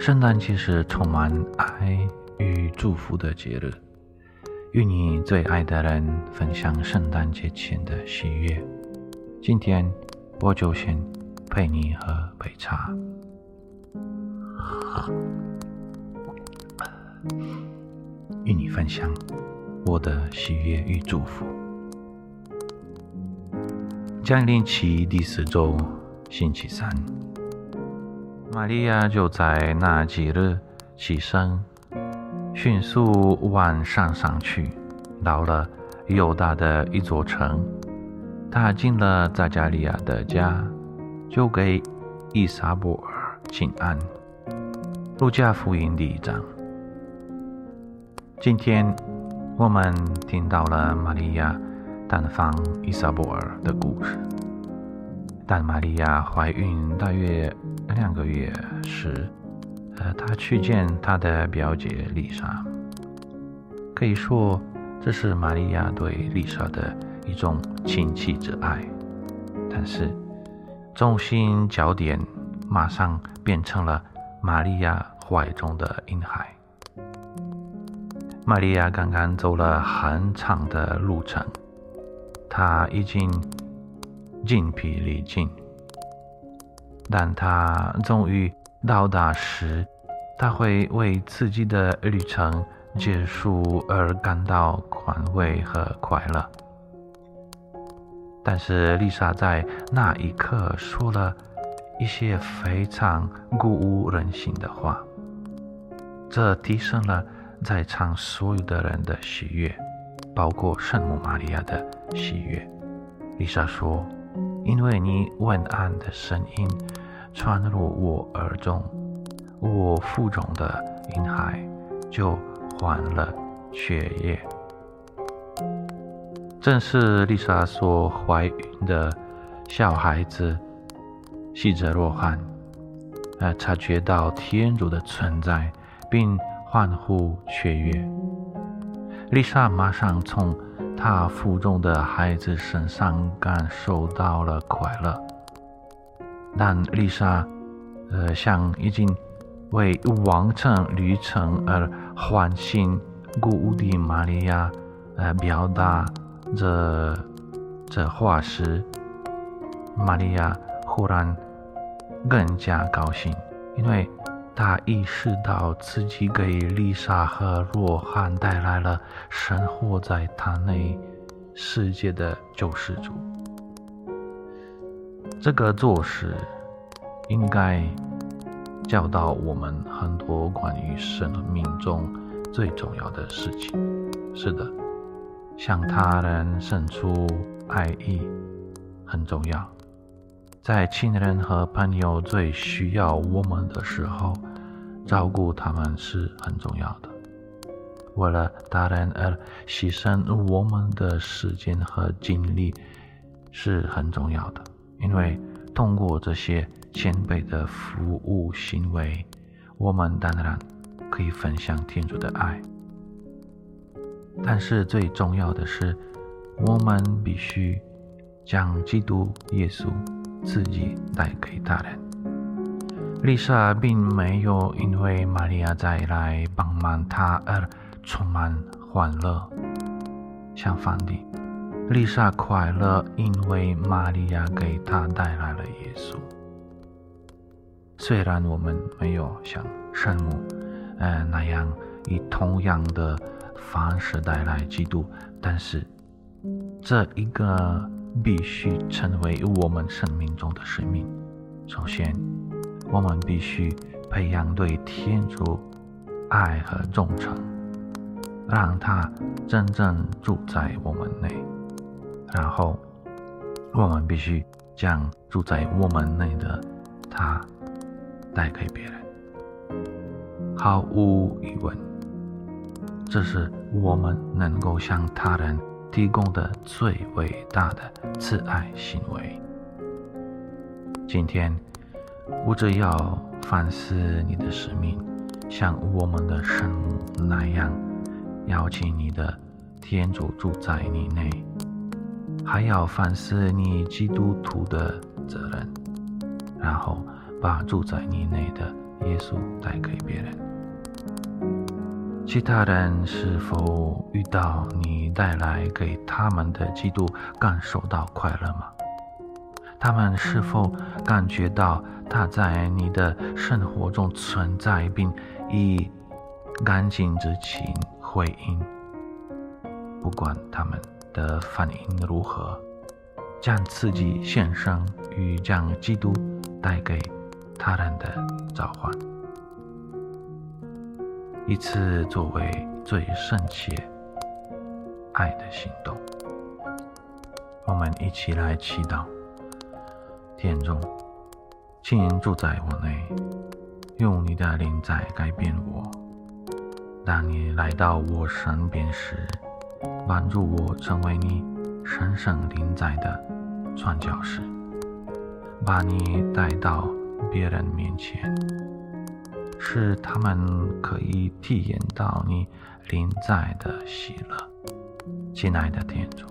圣诞节是充满爱与祝福的节日，与你最爱的人分享圣诞节前的喜悦。今天我就先陪你喝杯茶，与你分享我的喜悦与祝福。降临期第四周，星期三。玛利亚就在那几日起身，迅速往山上去，到了犹大的一座城。他进了扎加利亚的家，就给伊莎伯尔请安。路加福音第一章。今天我们听到了玛利亚探访伊莎伯尔的故事。但玛利亚怀孕大约两个月时，呃，她去见她的表姐丽莎。可以说，这是玛利亚对丽莎的一种亲戚之爱。但是，中心焦点马上变成了玛利亚怀中的婴孩。玛利亚刚刚走了很长的路程，她已经。精疲力尽，但他终于到达时，他会为自己的旅程结束而感到宽慰和快乐。但是丽莎在那一刻说了一些非常鼓舞人心的话，这提升了在场所有的人的喜悦，包括圣母玛利亚的喜悦。丽莎说。因为你问安的声音传入我耳中，我腹中的婴孩就患了血液。正是丽莎所怀孕的小孩子，喜着若汗，呃，察觉到天主的存在，并欢呼雀跃。丽莎马上从。他腹中的孩子身上感受到了快乐，但丽莎，呃，向已经为完成旅程而欢欣鼓舞的玛利亚，呃，表达这这话时，玛利亚忽然更加高兴，因为。他意识到自己给丽莎和若翰带来了生活在他内世界的救世主。这个做事应该教导我们很多关于生命中最重要的事情。是的，向他人伸出爱意很重要。在亲人和朋友最需要我们的时候。照顾他们是很重要的。为了大人而牺牲我们的时间和精力是很重要的，因为通过这些谦卑的服务行为，我们当然可以分享天主的爱。但是最重要的是，我们必须将基督耶稣自己带给大人。丽莎并没有因为玛利亚再来帮忙她而充满欢乐。相反的，丽莎快乐，因为玛利亚给她带来了耶稣。虽然我们没有像圣母，呃那样以同样的方式带来基督，但是这一个必须成为我们生命中的使命。首先。我们必须培养对天主爱和忠诚，让他真正住在我们内。然后，我们必须将住在我们内的他带给别人。毫无疑问，这是我们能够向他人提供的最伟大的慈爱行为。今天，我只要反思你的使命，像我们的圣那样，邀请你的天主住在你内，还要反思你基督徒的责任，然后把住在你内的耶稣带给别人。其他人是否遇到你带来给他们的基督，感受到快乐吗？他们是否感觉到他在你的生活中存在，并以干净之情回应？不管他们的反应如何，将自己献上与将基督带给他人的召唤，以此作为最深切爱的行动。我们一起来祈祷。天中，请住在我内，用你的灵在改变我。当你来到我身边时，帮助我成为你神圣灵在的传教士，把你带到别人面前，使他们可以体验到你灵在的喜乐。亲爱的天主，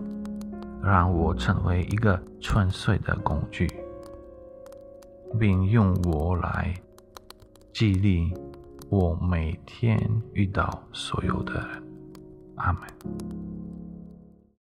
让我成为一个纯粹的工具。并用我来激励我每天遇到所有的人。阿门。